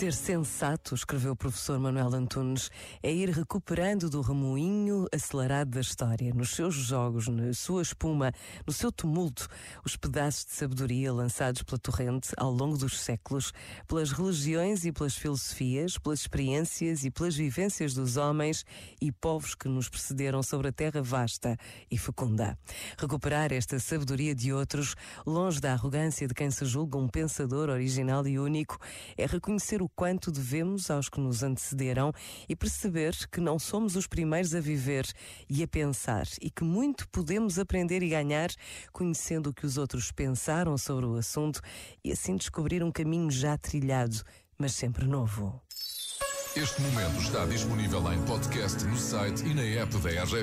Ser sensato, escreveu o professor Manuel Antunes, é ir recuperando do remoinho acelerado da história, nos seus jogos, na sua espuma, no seu tumulto, os pedaços de sabedoria lançados pela torrente ao longo dos séculos, pelas religiões e pelas filosofias, pelas experiências e pelas vivências dos homens e povos que nos precederam sobre a terra vasta e fecunda. Recuperar esta sabedoria de outros, longe da arrogância de quem se julga um pensador original e único, é reconhecer o quanto devemos aos que nos antecederam e perceber que não somos os primeiros a viver e a pensar e que muito podemos aprender e ganhar conhecendo o que os outros pensaram sobre o assunto e assim descobrir um caminho já trilhado, mas sempre novo. Este momento está disponível em podcast no site e na app da RGF.